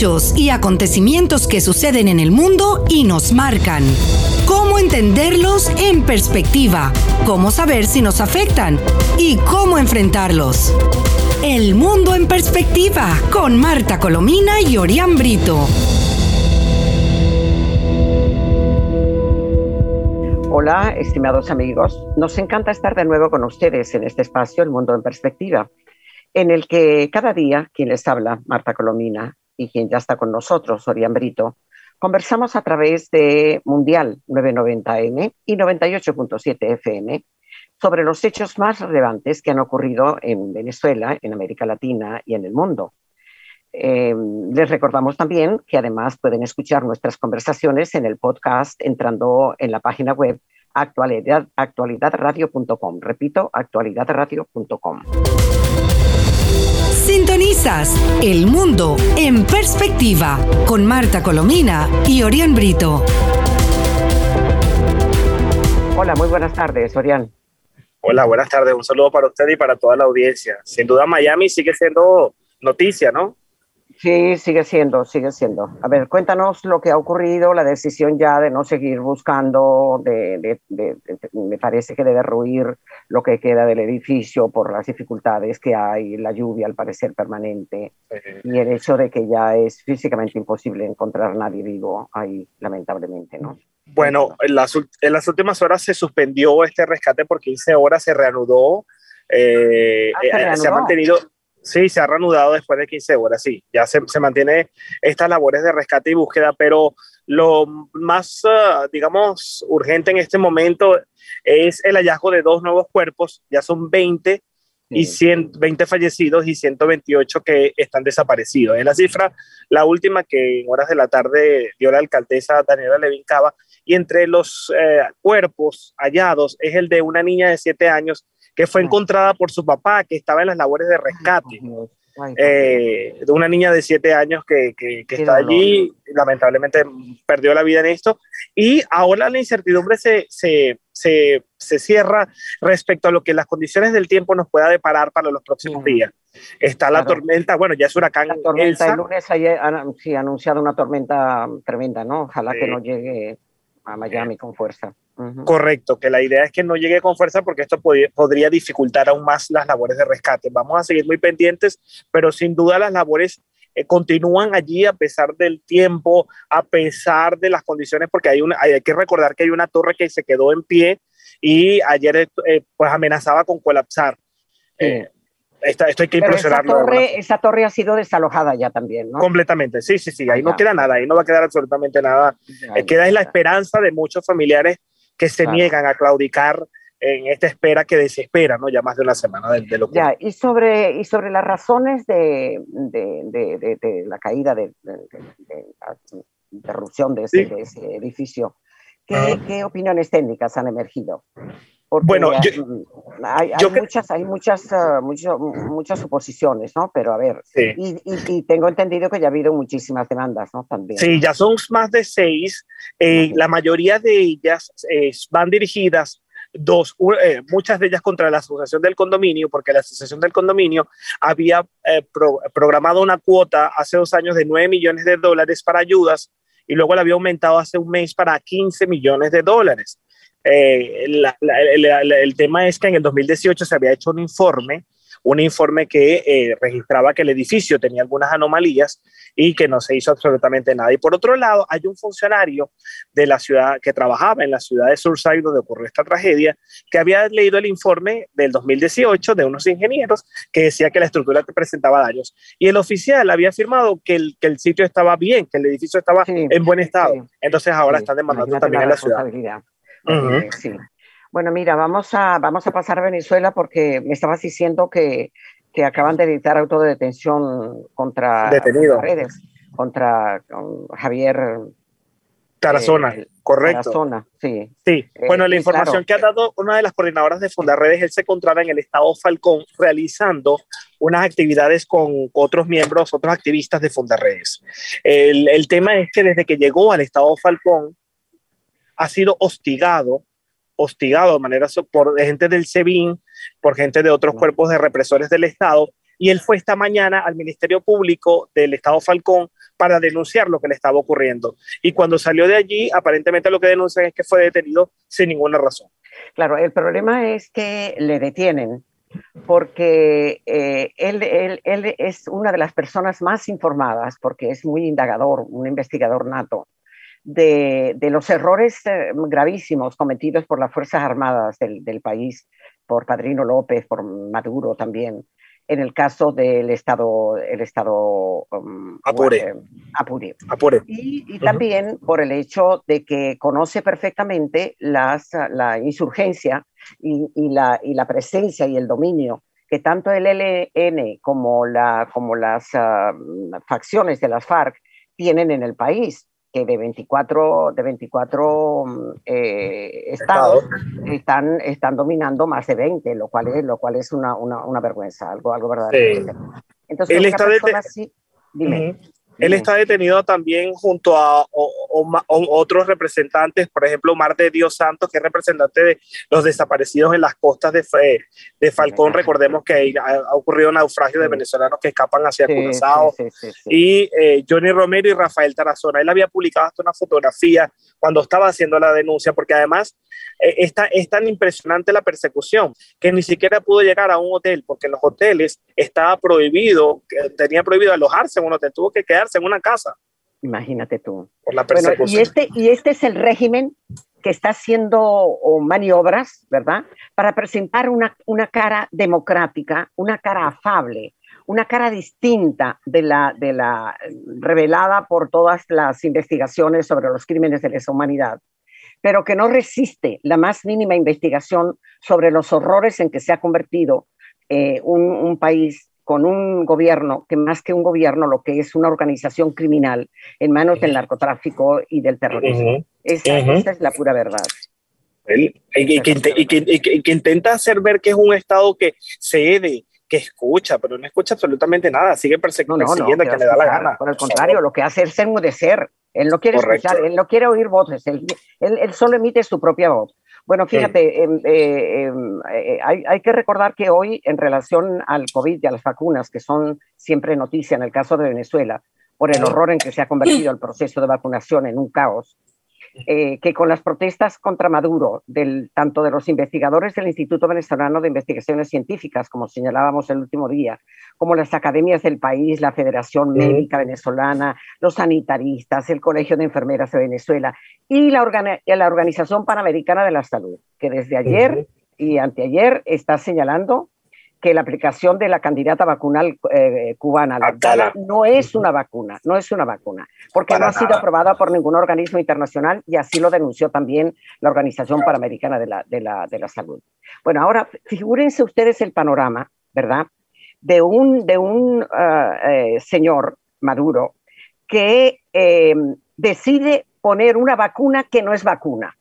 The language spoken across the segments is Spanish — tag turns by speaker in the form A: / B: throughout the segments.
A: Y acontecimientos que suceden en el mundo y nos marcan. Cómo entenderlos en perspectiva, cómo saber si nos afectan y cómo enfrentarlos. El mundo en perspectiva con Marta Colomina y Orián Brito.
B: Hola, estimados amigos. Nos encanta estar de nuevo con ustedes en este espacio, El Mundo en Perspectiva, en el que cada día quien les habla, Marta Colomina, y quien ya está con nosotros, Orián Brito, conversamos a través de Mundial 990M y 98.7 FM sobre los hechos más relevantes que han ocurrido en Venezuela, en América Latina y en el mundo. Eh, les recordamos también que además pueden escuchar nuestras conversaciones en el podcast entrando en la página web actualidad, actualidadradio.com. Repito, actualidadradio.com.
A: Sintonizas El Mundo en Perspectiva con Marta Colomina y Orián Brito.
B: Hola, muy buenas tardes, Orián.
C: Hola, buenas tardes. Un saludo para usted y para toda la audiencia. Sin duda, Miami sigue siendo noticia, ¿no?
B: Sí, sigue siendo, sigue siendo. A ver, cuéntanos lo que ha ocurrido, la decisión ya de no seguir buscando, de, me parece que de derruir lo que queda del edificio por las dificultades que hay, la lluvia al parecer permanente y el hecho de que ya es físicamente imposible encontrar nadie vivo ahí, lamentablemente, ¿no?
C: Bueno, en las, en las últimas horas se suspendió este rescate por 15 horas, se reanudó, eh, ah, se, eh, se ha mantenido Sí, se ha reanudado después de 15 horas, sí. Ya se, se mantiene estas labores de rescate y búsqueda, pero lo más, uh, digamos, urgente en este momento es el hallazgo de dos nuevos cuerpos. Ya son 20 y 120 fallecidos y 128 que están desaparecidos. Es la cifra, la última que en horas de la tarde dio la alcaldesa Daniela Levin Cava. Y entre los eh, cuerpos hallados es el de una niña de 7 años que fue encontrada por su papá, que estaba en las labores de rescate. Eh, de una niña de siete años que, que, está allí, lamentablemente perdió la vida en esto, y ahora la incertidumbre se, se, se, se, cierra respecto a lo que las condiciones del tiempo nos pueda deparar para los próximos días. Está la tormenta, bueno, ya es huracán.
B: La tormenta el lunes ayer, sí, ha anunciado una tormenta tremenda, ¿no? Ojalá que no llegue a Miami con fuerza.
C: Correcto, que la idea es que no llegue con fuerza porque esto podría dificultar aún más las labores de rescate. Vamos a seguir muy pendientes, pero sin duda las labores eh, continúan allí a pesar del tiempo, a pesar de las condiciones, porque hay, una, hay, que recordar que hay una torre que se quedó en pie y ayer eh, pues amenazaba con colapsar. Eh, esto, hay que impresionarlo.
B: Esa torre, esa torre, ha sido desalojada ya también, ¿no?
C: Completamente, sí, sí, sí. Ahí no queda nada, ahí no va a quedar absolutamente nada. queda es la esperanza de muchos familiares que se niegan a claudicar en esta espera que desespera, ¿no? Ya más de una semana de, de
B: Ya, y sobre, y sobre las razones de, de, de la caída de, la interrupción de ese, edificio, ¿qué, ¿qué, opiniones técnicas han emergido?
C: Bueno,
B: hay, muchas, hay muchas, uh, muchas oposiciones, ¿no? Pero a ver, y, y, tengo entendido que ya ha habido muchísimas demandas, ¿no? También.
C: Sí, ya son más de seis. Eh, la mayoría de ellas eh, van dirigidas dos, eh, muchas de ellas contra la asociación del condominio, porque la asociación del condominio había programado una cuota hace dos años de 9 millones de dólares para ayudas y luego la había aumentado hace un mes para 15 millones de dólares. Eh, el tema es que en el 2018 se había hecho un informe, un informe que eh, registraba que el edificio tenía algunas anomalías y que no se hizo absolutamente nada. Y por otro lado, hay un funcionario de la ciudad que trabajaba en la ciudad de Surfside donde ocurrió esta tragedia, que había leído el informe del 2018 de unos ingenieros que decía que la estructura presentaba daños. Y el oficial había afirmado que el, que el sitio estaba bien, que el edificio estaba en buen estado. Entonces ahora están demandando también a la ciudad.
B: Eh, sí. Bueno, mira, vamos a, vamos a pasar a Venezuela porque me estabas diciendo que, que acaban de dictar auto de detención contra
C: Detenido.
B: redes, contra Javier
C: Tarazona, eh, correcto.
B: Tarazona, sí.
C: Sí, eh, bueno, la información que ha dado una de las coordinadoras de Fundarredes, él se encontraba en el estado Falcón realizando unas actividades con otros miembros, otros activistas de Fundarredes. El, el tema es que desde que llegó al estado Falcón, ha sido hostigado, hostigado de manera por gente del SEBIN, por gente de otros cuerpos de represores del Estado, y él fue esta mañana al Ministerio Público del Estado Falcón para denunciar lo que le estaba ocurriendo. Y cuando salió de allí, aparentemente lo que denuncian es que fue detenido sin ninguna razón.
B: Claro, el problema es que le detienen porque eh, él, él, él, es una de las personas más informadas, porque es muy indagador, un investigador nato, de, de los errores eh, gravísimos cometidos por las Fuerzas Armadas del, del, país, por Padrino López, por Maduro también, en el caso del Estado, el estado
C: um, Apure.
B: Apure.
C: Apure.
B: Y, y también uh -huh. por el hecho de que conoce perfectamente las, la insurgencia y, y, la, y la presencia y el dominio que tanto el ELN como, la, como las uh, facciones de las FARC tienen en el país que de 24, de 24 eh, estados están, están dominando más de 20, lo cual es, lo cual es una, una, una vergüenza, algo, algo verdaderamente.
C: Sí. Entonces, Él está dime. Uh -huh. Él está detenido también junto a o, o, o, otros representantes, por ejemplo, Omar de Dios Santos, que es representante de los desaparecidos en las costas de, de Falcón. Recordemos que ha, ocurrido un naufragio de venezolanos que escapan hacia sí, Curazao. Sí, sí, y eh, Johnny Romero y Rafael Tarazona. Él había publicado hasta una fotografía cuando estaba haciendo la denuncia, porque además eh, está, es tan impresionante la persecución que ni siquiera pudo llegar a un hotel, porque en los hoteles estaba prohibido, tenía prohibido alojarse en un hotel, tuvo que quedarse en una casa.
B: Imagínate tú.
C: Por la persecución.
B: Bueno, y, este, y este es el régimen que está haciendo maniobras, ¿verdad? Para presentar una, una cara democrática, una cara afable, una cara distinta de la, de la revelada por todas las investigaciones sobre los crímenes de lesa humanidad, pero que no resiste la más mínima investigación sobre los horrores en que se ha convertido eh, un, un país con un gobierno que más que un gobierno lo que es una organización criminal en manos del narcotráfico y del terrorismo. Uh -huh. esa, uh -huh. esa, es la pura verdad.
C: Y, que, y, que, y, que, que, intenta hacer ver que es un Estado que cede, que escucha, pero no escucha absolutamente nada, sigue persiguiendo no, no, no, que, que le da la gana.
B: Por el contrario, lo que hace es enmudecer. Él no quiere Correcto. escuchar, él no quiere oír voces, él, él, él solo emite su propia voz. Bueno, fíjate, sí. eh, eh, eh, hay, hay, que recordar que hoy, en relación al COVID y a las vacunas, que son siempre noticia en el caso de Venezuela, por el horror en que se ha convertido el proceso de vacunación en un caos, eh, que con las protestas contra Maduro, del, tanto de los investigadores del Instituto Venezolano de Investigaciones Científicas, como señalábamos el último día, como las academias del país, la Federación Médica Venezolana, los sanitaristas, el Colegio de Enfermeras de Venezuela y la, organi la Organización Panamericana de la Salud, que desde ayer y anteayer está señalando que la aplicación de la candidata vacunal eh, cubana, la Abdala, no es una vacuna, no es una vacuna, porque Para no ha sido aprobada por ningún organismo internacional y así lo denunció también la Organización Panamericana de la, de la, de la Salud. Bueno, ahora figúrense ustedes el panorama, ¿verdad? De un, de un uh, eh, señor Maduro que eh, decide poner una vacuna que no es vacuna,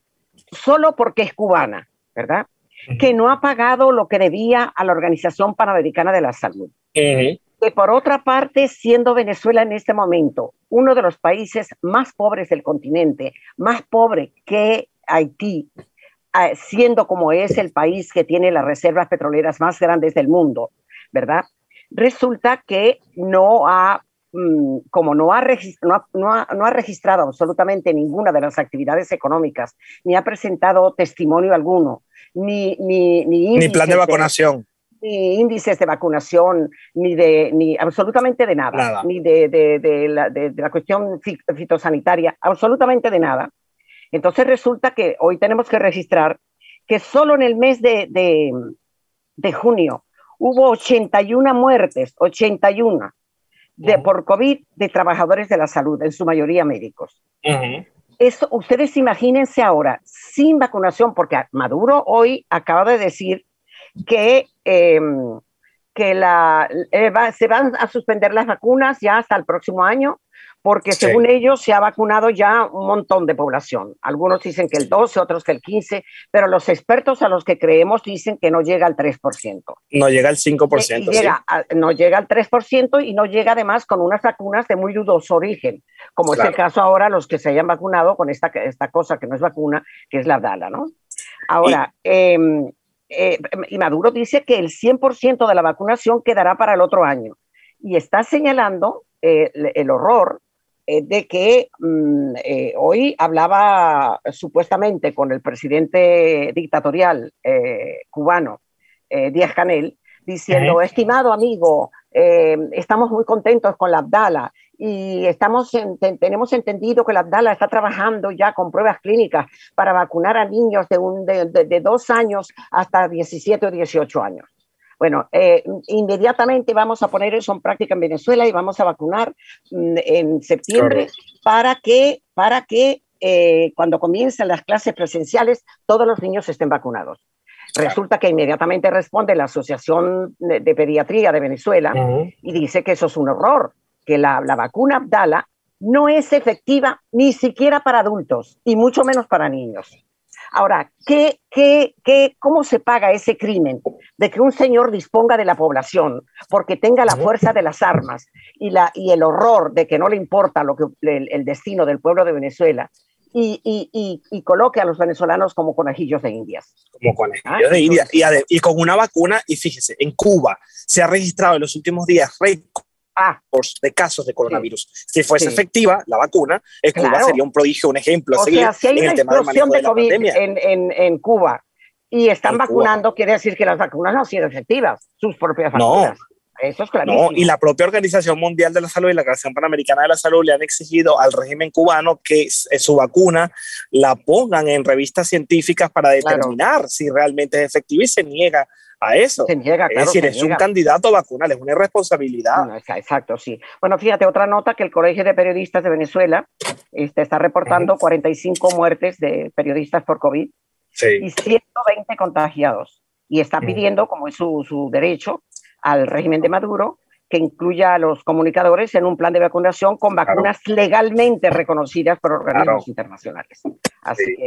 B: solo porque es cubana, ¿verdad? Que no ha pagado lo que debía a la Organización Panamericana de la Salud. Uh -huh. Que por otra parte, siendo Venezuela en este momento uno de los países más pobres del continente, más pobre que Haití, uh, siendo como es el país que tiene las reservas petroleras más grandes del mundo, ¿verdad? Resulta que no ha como no ha, no, ha, no, ha, no ha, registrado absolutamente ninguna de las actividades económicas, ni ha presentado testimonio alguno ni, ni, ni,
C: ni plan de vacunación.
B: De, ni índices de vacunación, ni de, ni absolutamente de nada, nada. ni de, de, de, la, de, la cuestión fitosanitaria, absolutamente de nada. Entonces resulta que hoy tenemos que registrar que solo en el mes de, de, de junio hubo 81 muertes, 81 de, uh -huh. por COVID de trabajadores de la salud, en su mayoría médicos. Uh -huh. Eso, ustedes imagínense ahora, sin vacunación, porque Maduro hoy acaba de decir que, eh, que la, eh, va, se van a suspender las vacunas ya hasta el próximo año, porque sí. según ellos se ha vacunado ya un montón de población. Algunos dicen que el 12, otros que el 15, pero los expertos a los que creemos dicen que no llega al 3%.
C: No llega al 5%.
B: Eh, llega sí. a, no llega al 3% y no llega además con unas vacunas de muy dudoso origen, como claro. es el caso ahora los que se hayan vacunado con esta, esta cosa que no es vacuna, que es la Abdala, ¿no? Ahora, y, eh, eh, y Maduro dice que el 100% de la vacunación quedará para el otro año y está señalando eh, el horror de que mm, eh, hoy hablaba supuestamente con el presidente dictatorial cubano, Díaz Canel, diciendo, estimado amigo, estamos muy contentos con la Abdala y estamos tenemos entendido que la Abdala está trabajando ya con pruebas clínicas para vacunar a niños de, un, de, de dos años hasta 17 o 18 años. Bueno, eh, inmediatamente vamos a poner eso en práctica en Venezuela y vamos a vacunar mm, en septiembre para que, para que eh, cuando comiencen las clases presenciales todos los niños estén vacunados. Resulta que inmediatamente responde la Asociación de, Pediatría de Venezuela y dice que eso es un horror, que la, la vacuna Abdala no es efectiva ni siquiera para adultos y mucho menos para niños. Ahora, ¿qué, qué, qué, ¿cómo se paga ese crimen de que un señor disponga de la población porque tenga la fuerza de las armas y, la, y el horror de que no le importa lo que, el, destino del pueblo de Venezuela y, y, y, coloque a los venezolanos como conejillos de indias.
C: Como conejillos de indias. Y, con una vacuna, y fíjese, en Cuba se ha registrado en los últimos días récord ah, de casos de coronavirus. Si fuese efectiva la vacuna, Cuba sería un prodigio, un ejemplo.
B: O sea, si hay una explosión de, COVID en, en, en, Cuba y están vacunando, quiere decir que las vacunas no han sido efectivas, sus propias vacunas. No. Eso es clarísimo. No,
C: y la propia Organización Mundial de la Salud y la Organización Panamericana de la Salud le han exigido al régimen cubano que eh, su vacuna la pongan en revistas científicas para determinar si realmente es efectiva y se niega a eso.
B: Se niega,
C: es decir, es un candidato vacunal, es una irresponsabilidad.
B: exacto, sí. Bueno, fíjate, otra nota que el Colegio de Periodistas de Venezuela este, está reportando 45 muertes de periodistas por COVID y 120 contagiados. Y está pidiendo, como es su, su derecho, al régimen de Maduro que incluya a los comunicadores en un plan de vacunación con vacunas legalmente reconocidas por organismos internacionales.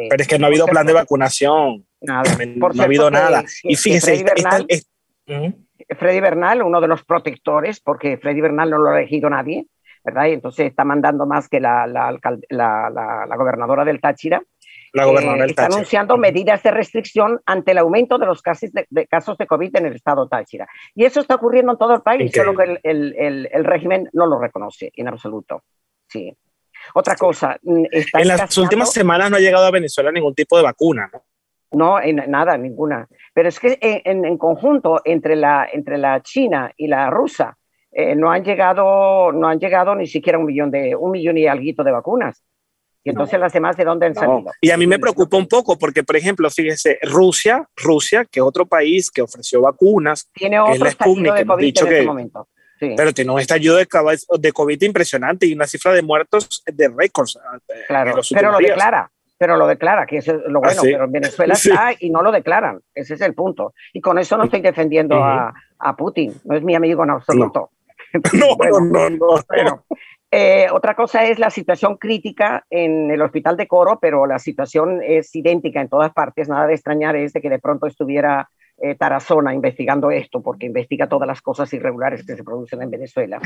C: pero es que no ha habido plan de vacunación. Nada. No, ha habido nada. y fíjese,
B: Freddy Bernal, uno de los protectores, porque Freddy Bernal no lo ha elegido nadie, ¿verdad? Y entonces está mandando más que la, la, la, la gobernadora del Táchira,
C: la gobernadora
B: está anunciando medidas de restricción ante el aumento de los casos de, casos de COVID en el estado Táchira. Y eso está ocurriendo en todo el país, solo que el, el, el, régimen no lo reconoce en absoluto. Sí. Otra cosa.
C: Mm, en las últimas semanas no ha llegado a Venezuela ningún tipo de vacuna, ¿no?
B: No, en, nada, ninguna. Pero es que en, en, conjunto entre la, entre la China y la rusa eh, no han llegado, no han llegado ni siquiera un millón de un millón y algo de vacunas. Y entonces las demás de dónde han salido.
C: Y a mí me preocupa un poco porque, por ejemplo, fíjese, Rusia, Rusia, que es otro país que ofreció vacunas,
B: tiene otro es la de COVID dicho en este momento.
C: Pero tiene un estallido de, de COVID impresionante y una cifra de muertos de récords.
B: Eh, claro, pero lo declara, pero lo declara, que es lo ah, bueno, pero en Venezuela está y no lo declaran, ese es el punto. Y con eso no estoy defendiendo a, a, Putin, no es mi amigo en absoluto.
C: No, no, no, no,
B: eh, otra cosa es la situación crítica en el hospital de Coro, pero la situación es idéntica en todas partes. Nada de extrañar es de que de pronto estuviera eh, Tarazona investigando esto, porque investiga todas las cosas irregulares que se producen en Venezuela.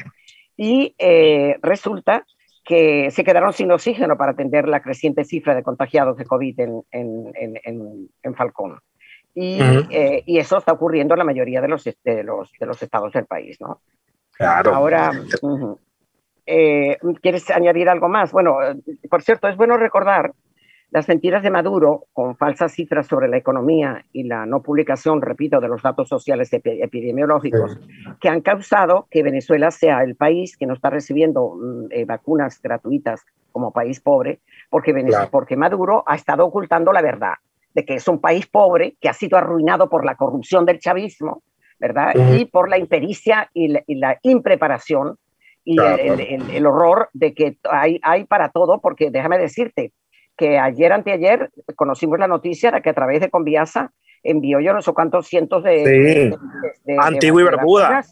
B: Y eh, resulta que se quedaron sin oxígeno para atender la creciente cifra de contagiados de COVID en, en, en, Falcón. Y, y, eso está ocurriendo en la mayoría de los, de los, de los estados del país, ¿no?
C: Claro.
B: Ahora, eh, ¿Quieres añadir algo más? Bueno, por cierto, es bueno recordar las mentiras de Maduro con falsas cifras sobre la economía y la no publicación, repito, de los datos sociales epidemiológicos que han causado que Venezuela sea el país que no está recibiendo mm, eh, vacunas gratuitas como país pobre, porque, Venezuela, porque Maduro ha estado ocultando la verdad de que es un país pobre que ha sido arruinado por la corrupción del chavismo, ¿verdad? Y por la impericia y la, y la impreparación y el, horror de que hay, hay para todo, porque déjame decirte que ayer, anteayer, conocimos la noticia de que a través de Conviasa envió yo no sé cuántos cientos de...
C: Antigua y Bermuda.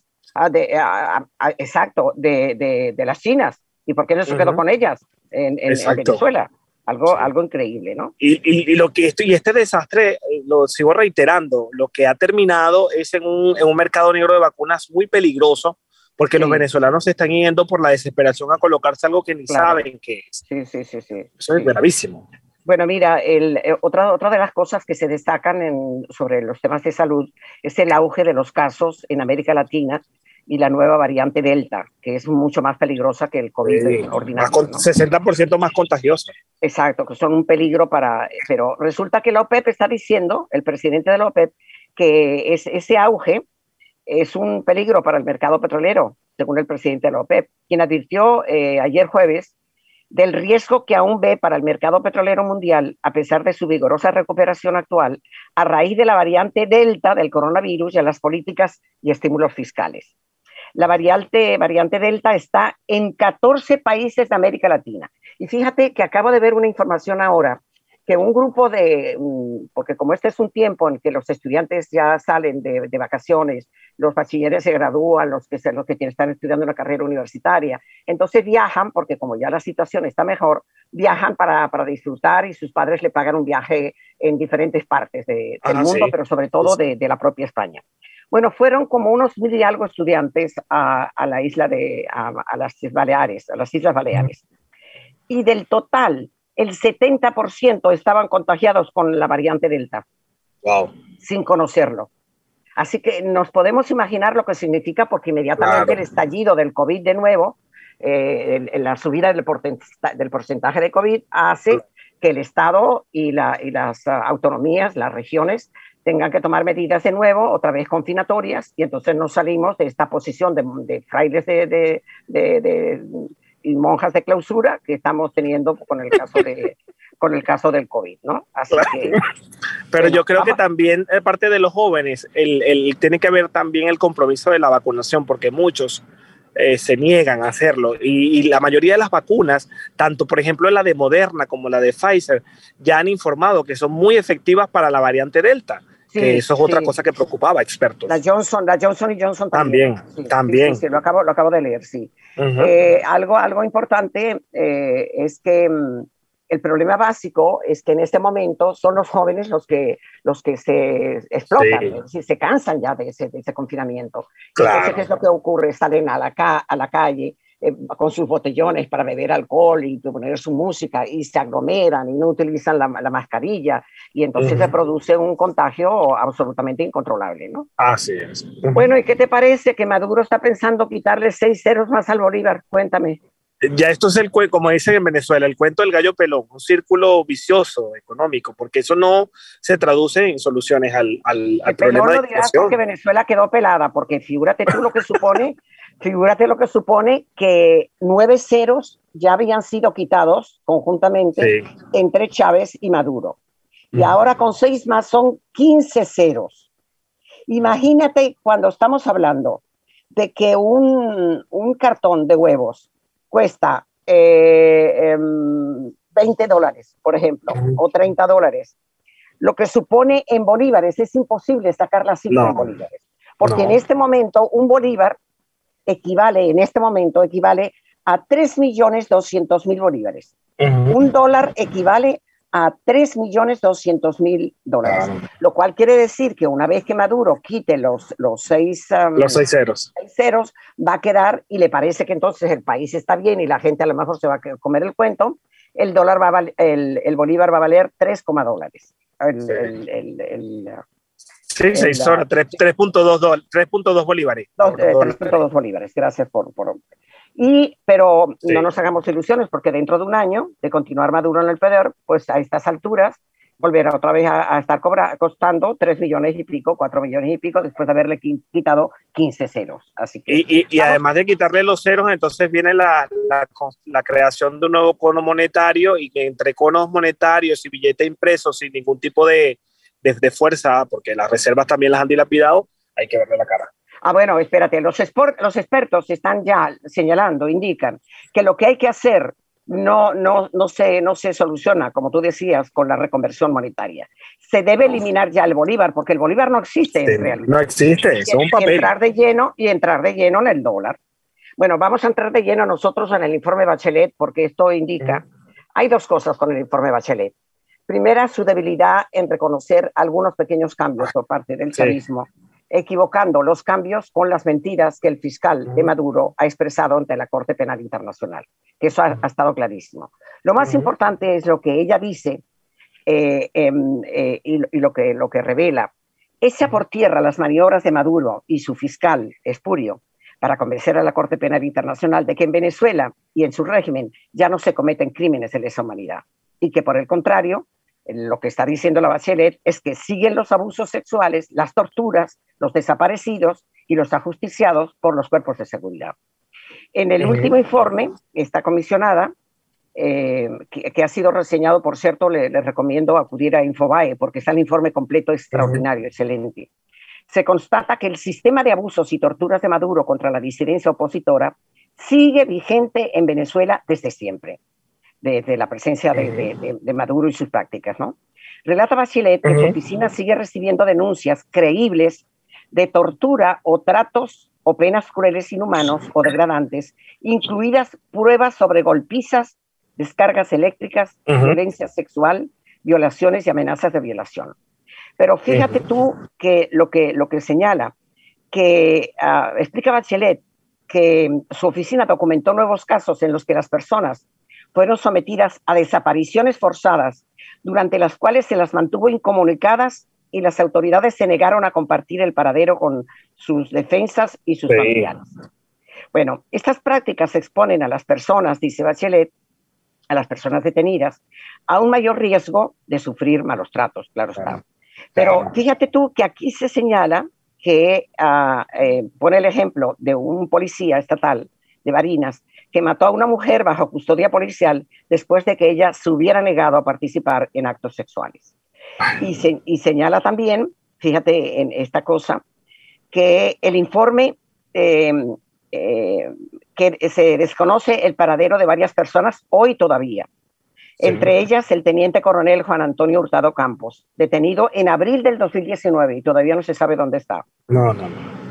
B: exacto, de, las chinas. ¿Y por qué no se quedó con ellas en, Venezuela? Algo, algo increíble, ¿no?
C: Y, lo que y este desastre, eh, lo sigo reiterando, lo que ha terminado es en un, en un mercado negro de vacunas muy peligroso, porque los venezolanos se están yendo por la desesperación a colocarse algo que ni saben qué es.
B: Sí, sí, sí, sí.
C: Eso es gravísimo.
B: Bueno, mira, el, eh, otra, otra de las cosas que se destacan en, sobre los temas de salud es el auge de los casos en América Latina y la nueva variante Delta, que es mucho más peligrosa que el COVID ordinario.
C: Con, 60% más contagiosa.
B: Exacto, que son un peligro para... Pero resulta que la OPEP está diciendo, el presidente de la OPEP, que es, ese auge es un peligro para el mercado petrolero, según el presidente de la OPEP, quien advirtió eh, ayer jueves del riesgo que aún ve para el mercado petrolero mundial, a pesar de su vigorosa recuperación actual, a raíz de la variante Delta del coronavirus y a las políticas y estímulos fiscales. La variante, variante Delta está en 14 países de América Latina. Y fíjate que acabo de ver una información ahora que un grupo de, mm, porque como este es un tiempo en que los estudiantes ya salen de, vacaciones, los bachilleres se gradúan, los que, los que están estudiando una carrera universitaria, entonces viajan, porque como ya la situación está mejor, viajan para, para disfrutar y sus padres le pagan un viaje en diferentes partes del mundo, pero sobre todo de, de, la propia España. Bueno, fueron como unos mil y algo estudiantes a, a la isla de, a, a, las Baleares, a las Islas Baleares. Y del total el 70% estaban contagiados con la variante Delta.
C: Wow.
B: Sin conocerlo. Así que nos podemos imaginar lo que significa porque inmediatamente el estallido del COVID de nuevo, eh, la subida del, porcentaje de COVID hace que el Estado y, las ah, autonomías, las regiones, tengan que tomar medidas de nuevo, otra vez confinatorias, y entonces nos salimos de esta posición de, frailes de, y monjas de clausura que estamos teniendo con el caso de con el caso del COVID, ¿no?
C: Así que, Pero yo creo que también, de parte de los jóvenes, el, el, tiene que haber también el compromiso de la vacunación, porque muchos eh, se niegan a hacerlo. Y, y, la mayoría de las vacunas, tanto por ejemplo la de Moderna como la de Pfizer, ya han informado que son muy efectivas para la variante Delta que eso es otra cosa que preocupaba a expertos.
B: La Johnson, la Johnson y Johnson
C: también. También, también.
B: Sí, lo, acabo, lo acabo de leer, sí. Eh, algo, algo importante eh, es que mm, el problema básico es que en este momento son los jóvenes los que, los que se explotan, se cansan ya de ese, de ese confinamiento. Claro. Entonces, ¿qué es lo que ocurre? Salen a la, a la calle eh, con sus botellones para beber alcohol y poner su música y se aglomeran y no utilizan la, mascarilla y entonces se produce un contagio absolutamente incontrolable, ¿no?
C: Así es.
B: Bueno, ¿y qué te parece que Maduro está pensando quitarle seis ceros más al Bolívar? Cuéntame.
C: Ya esto es el como dicen en Venezuela, el cuento del gallo pelón, un círculo vicioso económico, porque eso no se traduce en soluciones al, al, al problema
B: de que Venezuela quedó pelada, porque figúrate tú lo que supone Figúrate lo que supone que nueve ceros ya habían sido quitados conjuntamente entre Chávez y Maduro. Y mm. ahora con seis más son 15 ceros. Imagínate cuando estamos hablando de que un, cartón de huevos cuesta 20 eh, em, dólares, por ejemplo, o 30 dólares. Lo que supone en bolívares es imposible sacar la cifra en bolívares. Porque en este momento un bolívar equivale, en este momento, equivale a 3.200.000 bolívares. Un dólar equivale a 3.200.000 dólares, lo cual quiere decir que una vez que Maduro quite los, los, seis,
C: um, los seis ceros.
B: ceros, va a quedar y le parece que entonces el país está bien y la gente a lo mejor se va a comer el cuento, el, dólar va el, el bolívar va a valer 3, dólares. El,
C: Sí, sí, son 3.2 bolívares.
B: 3.2 eh, bolívares, gracias por... por... Y, pero no nos hagamos ilusiones porque dentro de un año de continuar Maduro en el poder, pues a estas alturas volverá otra vez a, estar cobra, costando 3 millones y pico, 4 millones y pico, después de haberle quitado 15 ceros. Así que,
C: y, y, además de quitarle los ceros, entonces viene la, la, la, creación de un nuevo cono monetario y que entre conos monetarios y billetes impresos sin ningún tipo de, de, fuerza, porque las reservas también las han dilapidado, hay que verle la cara.
B: Ah, bueno, espérate, los, los expertos están ya señalando, indican que lo que hay que hacer no, no, no, se, no se soluciona, como tú decías, con la reconversión monetaria. Se debe eliminar ya el bolívar, porque el bolívar no existe en realidad.
C: No existe, es un papel.
B: Y entrar de lleno y entrar de lleno en el dólar. Bueno, vamos a entrar de lleno nosotros en el informe Bachelet, porque esto indica, hay dos cosas con el informe Bachelet. Primera, su debilidad en reconocer algunos pequeños cambios por parte del chavismo, equivocando los cambios con las mentiras que el fiscal de Maduro ha expresado ante la Corte Penal Internacional, que eso ha, estado clarísimo. Lo más importante es lo que ella dice eh, em, eh, y, lo, que, lo que revela. Echa por tierra las maniobras de Maduro y su fiscal, Espurio, para convencer a la Corte Penal Internacional de que en Venezuela y en su régimen ya no se cometen crímenes de lesa humanidad y que por el contrario, lo que está diciendo la Bachelet es que siguen los abusos sexuales, las torturas, los desaparecidos y los ajusticiados por los cuerpos de seguridad. En el último informe, esta comisionada, eh, que, ha sido reseñado, por cierto, le, recomiendo acudir a Infobae porque está el informe completo extraordinario, excelente. Se constata que el sistema de abusos y torturas de Maduro contra la disidencia opositora sigue vigente en Venezuela desde siempre, desde la presencia de, Maduro y sus prácticas, ¿no? Relata Bachelet que su oficina sigue recibiendo denuncias creíbles de tortura o tratos o penas crueles, inhumanos o degradantes, incluidas pruebas sobre golpizas, descargas eléctricas, violencia sexual, violaciones y amenazas de violación. Pero fíjate tú que lo que, lo que señala, que uh, explica Bachelet que su oficina documentó nuevos casos en los que las personas fueron sometidas a desapariciones forzadas, durante las cuales se las mantuvo incomunicadas y las autoridades se negaron a compartir el paradero con sus defensas y sus familiares. Bueno, estas prácticas exponen a las personas, dice Bachelet, a las personas detenidas, a un mayor riesgo de sufrir malos tratos, claro está. Pero fíjate tú que aquí se señala que eh, pone el ejemplo de un policía estatal de Barinas que mató a una mujer bajo custodia policial después de que ella se hubiera negado a participar en actos sexuales. Y, señala también, fíjate en esta cosa, que el informe em, eh, que se desconoce el paradero de varias personas hoy todavía. Entre ellas el teniente coronel Juan Antonio Hurtado Campos, detenido en abril del 2019 y todavía no se sabe dónde está.
C: No, no,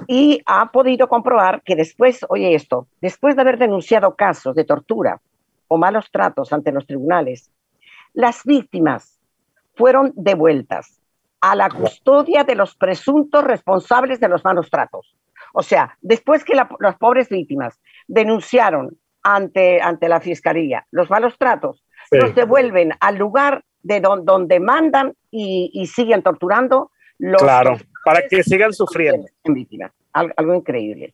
B: Y ha podido comprobar que después, oye esto, después de haber denunciado casos de tortura o malos tratos ante los tribunales, las víctimas fueron devueltas a la custodia de los presuntos responsables de los malos tratos. O sea, después que las pobres víctimas denunciaron ante, ante la fiscalía los malos tratos, los devuelven al lugar de donde mandan y, siguen torturando. Los,
C: claro, para que sigan sufriendo.
B: En víctimas. Algo, increíble.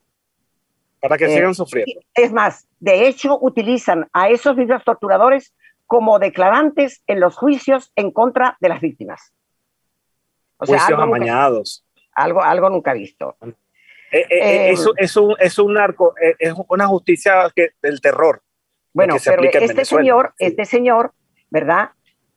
C: Para que eh, sigan sufriendo.
B: Es más, de hecho, utilizan a esos mismos torturadores como declarantes en los juicios en contra de las víctimas.
C: O sea, juicios amañados.
B: algo, algo nunca visto.
C: Eh, eh, eso, es, un, es un narco, es una justicia que, del terror.
B: Bueno, pero este señor, este señor, ¿verdad?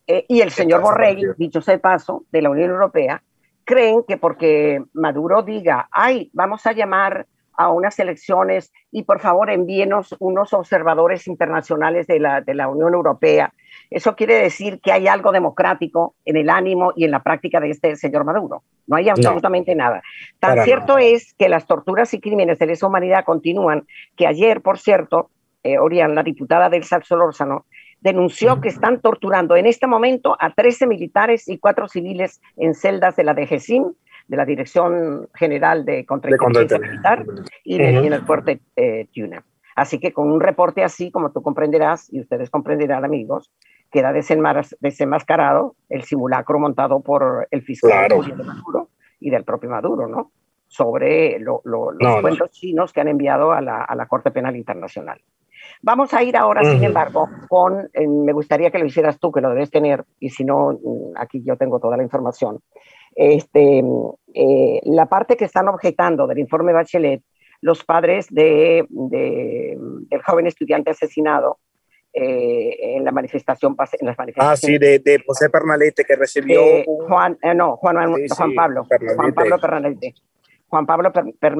B: y el señor Borrell, dicho sea de paso, de la Unión Europea, creen que porque Maduro diga, ay, vamos a llamar a unas elecciones y por favor envíenos unos observadores internacionales de la, de la Unión Europea. Eso quiere decir que hay algo democrático en el ánimo y en la práctica de este señor Maduro. No hay absolutamente nada. Tan cierto es que las torturas y crímenes de lesa humanidad continúan, que ayer, por cierto, eh, Orián, la diputada del Solórzano, denunció que están torturando en este momento a 13 militares y 4 civiles en celdas de la DGCIM de la Dirección General de Contrainteligencia Militar y, en el fuerte eh, Tuna. Así que con un reporte así, como tú comprenderás, y ustedes comprenderán, amigos, queda desenmascarado el simulacro montado por el fiscal de Maduro y del propio Maduro, ¿no? Sobre los cuentos chinos que han enviado a la, a la, Corte Penal Internacional. Vamos a ir ahora, sin embargo, con, eh, me gustaría que lo hicieras tú, que lo debes tener, y si no, mm, aquí yo tengo toda la información, este, eh, la parte que están objetando del informe Bachelet, los padres de, del joven estudiante asesinado eh, en la manifestación en las manifestaciones.
C: Ah, sí, de, de José Pernalete que recibió
B: eh, Juan, no, Juan, Juan Pablo, Juan Pablo Pernalete. Juan Pablo,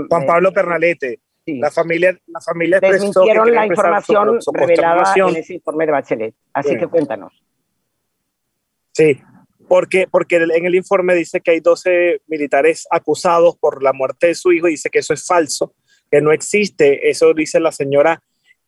C: Juan Pablo Pernalete. La familia, la familia
B: desmintieron la información revelada en ese informe de Bachelet. Así que cuéntanos.
C: Sí, porque, porque en el informe dice que hay 12 militares acusados por la muerte de su hijo y dice que eso es falso, que no existe. Eso dice la señora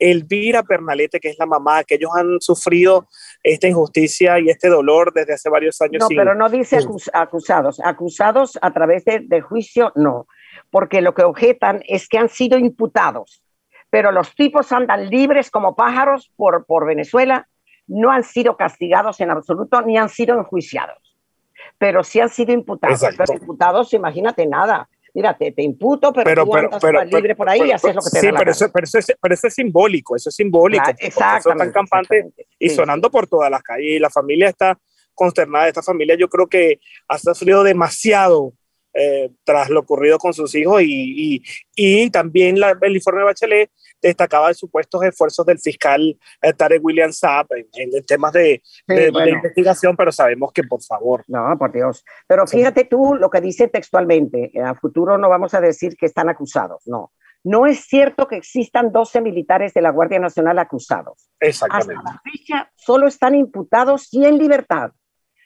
C: Elvira Pernalete, que es la mamá, que ellos han sufrido esta injusticia y este dolor desde hace varios años.
B: No, pero no dice acusados. Acusados a través de, juicio, no, porque lo que objetan es que han sido imputados, pero los tipos andan libres como pájaros por, por Venezuela no han sido castigados en absoluto ni han sido enjuiciados, pero sí han sido imputados. Pero imputados, imagínate nada, mira, te, te imputo, pero, tú andas libre por ahí y haces lo que te
C: sí,
B: da la
C: pero, eso, pero, eso es, pero eso es simbólico, eso es simbólico.
B: exacto.
C: Eso tan campante y sonando por todas las calles y la familia está consternada. Esta familia yo creo que ha sufrido demasiado eh, tras lo ocurrido con sus hijos y, y, y también la, el informe de Bachelet destacaba supuestos esfuerzos del fiscal eh, Tarek William Saab en, en, temas de, sí, de, bueno. de, investigación, pero sabemos que por favor.
B: No, por Dios. Pero fíjate tú lo que dice textualmente, a futuro no vamos a decir que están acusados, no. No es cierto que existan 12 militares de la Guardia Nacional acusados.
C: Exactamente.
B: Hasta la fecha solo están imputados y en libertad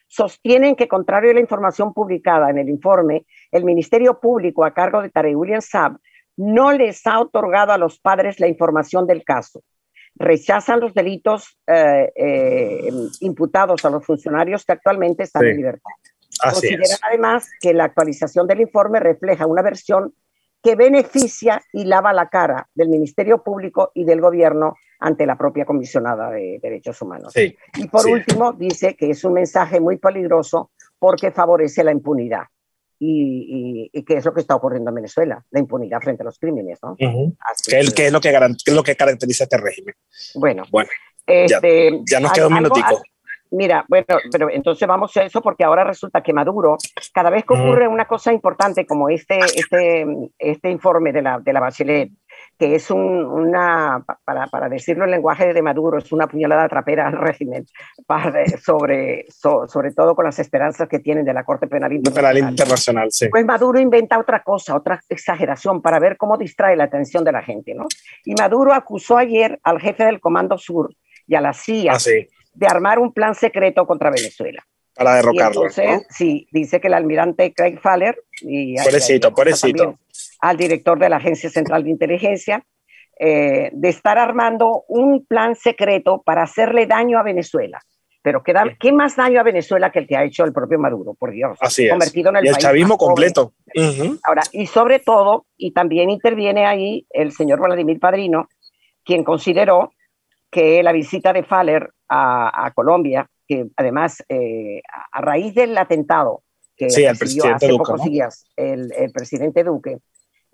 B: sostienen que, contrario a la información publicada en el informe, el Ministerio Público a cargo de Tarek William Saab no les ha otorgado a los padres la información del caso. Rechazan los delitos eh, eh, imputados a los funcionarios que actualmente están sí. en libertad.
C: Así
B: Consideran
C: es.
B: además que la actualización del informe refleja una versión que beneficia y lava la cara del Ministerio Público y del gobierno ante la propia comisionada de derechos humanos.
C: Sí,
B: y por
C: sí.
B: último, dice que es un mensaje muy peligroso porque favorece la impunidad. Y, y, y, qué es lo que está ocurriendo en Venezuela, la impunidad frente a los crímenes, ¿no?
C: Uh -huh. ¿Qué, que, ¿Qué, es lo que, es lo que caracteriza este régimen?
B: Bueno,
C: bueno
B: este,
C: ya, ya, nos queda un minutico.
B: Mira, bueno, pero entonces vamos a eso porque ahora resulta que Maduro, cada vez que ocurre uh -huh. una cosa importante como este, este, este informe de la, de la Bachelet, que es un, una, para, para, decirlo en lenguaje de Maduro, es una puñalada trapera al régimen, para, sobre, so, sobre todo con las esperanzas que tienen de la Corte Penal
C: Internacional. Penal Internacional sí.
B: Pues Maduro inventa otra cosa, otra exageración para ver cómo distrae la atención de la gente, ¿no? Y Maduro acusó ayer al jefe del Comando Sur y a la CIA
C: ah, sí.
B: de armar un plan secreto contra Venezuela.
C: Para derrocarlo.
B: Y entonces, ¿no? sí, dice que el almirante Craig Faller y
C: pobrecito, pobrecito.
B: Al director de la Agencia Central de Inteligencia, eh, de estar armando un plan secreto para hacerle daño a Venezuela. Pero ¿qué, da, ¿qué, más daño a Venezuela que el que ha hecho el propio Maduro? Por Dios.
C: Así
B: convertido
C: es.
B: en el,
C: y el país chavismo completo. Uh
B: -huh. Ahora, y sobre todo, y también interviene ahí el señor Vladimir Padrino, quien consideró que la visita de Faller a, a Colombia que además eh, a raíz del atentado que
C: sí, el presidente
B: hace
C: Duque,
B: pocos
C: ¿no?
B: días el, el, presidente Duque,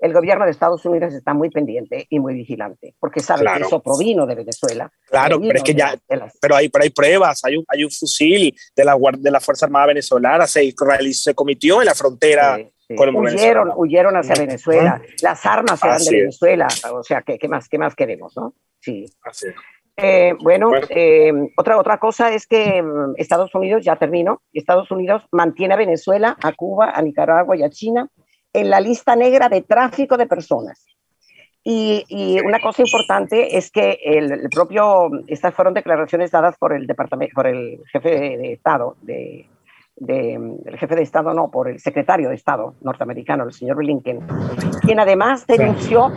B: el gobierno de Estados Unidos está muy pendiente y muy vigilante, porque sabe claro. que eso provino de Venezuela.
C: Claro, pero es que ya, las... pero hay, pero hay pruebas, hay un, hay un fusil de la, de la Fuerza Armada Venezolana, se, se cometió en la frontera. Sí.
B: Sí. Huyeron, huyeron hacia Venezuela, las armas eran
C: Así
B: de Venezuela, es. o sea, ¿qué, ¿qué, más, ¿qué más queremos? ¿no? Sí.
C: Así es.
B: Eh, bueno, bueno. Eh, otra, otra cosa es que mm, Estados Unidos, ya termino, Estados Unidos mantiene a Venezuela, a Cuba, a Nicaragua y a China en la lista negra de tráfico de personas. Y, y una cosa importante es que el, el, propio, estas fueron declaraciones dadas por el departamento, por el jefe de, Estado, de, de, el jefe de Estado, no, por el secretario de Estado norteamericano, el señor Blinken, quien además denunció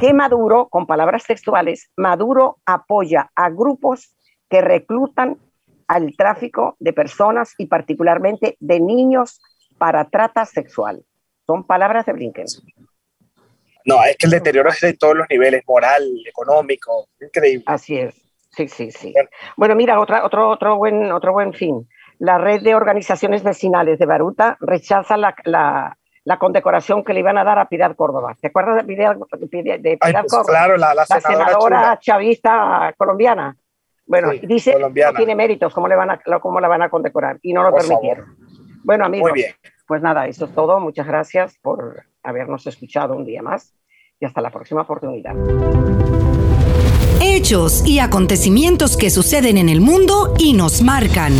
B: que Maduro, con palabras textuales, Maduro apoya a grupos que reclutan al tráfico de personas y particularmente de niños para trata sexual. Son palabras de Blinken.
C: No, es que el deterioro es de todos los niveles, moral, económico, increíble.
B: Así es, sí, sí, sí. Bueno, bueno mira, otra, otro, otro, buen, otro buen fin la red de organizaciones vecinales de Baruta rechaza la, la, la, condecoración que le iban a dar a Pilar Córdoba. ¿Te acuerdas de Pilar, de Pilar
C: Ay, pues,
B: Córdoba?
C: Claro, la, la
B: senadora, senadora chavista colombiana. Bueno, sí, dice colombiana. no tiene méritos, ¿cómo, le van a, ¿cómo la van a condecorar? Y no lo
C: por
B: permitieron.
C: Favor.
B: Bueno, amigos,
C: Muy bien.
B: Pues nada, eso es todo. Muchas gracias por habernos escuchado un día más y hasta la próxima oportunidad.
A: Hechos y acontecimientos que suceden en el mundo y nos marcan.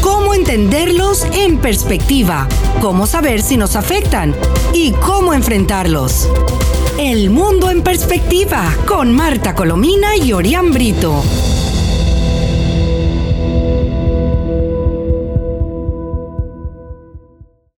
A: Cómo entenderlos en perspectiva, cómo saber si nos afectan y cómo enfrentarlos. El mundo en perspectiva con Marta Colomina y Orián Brito.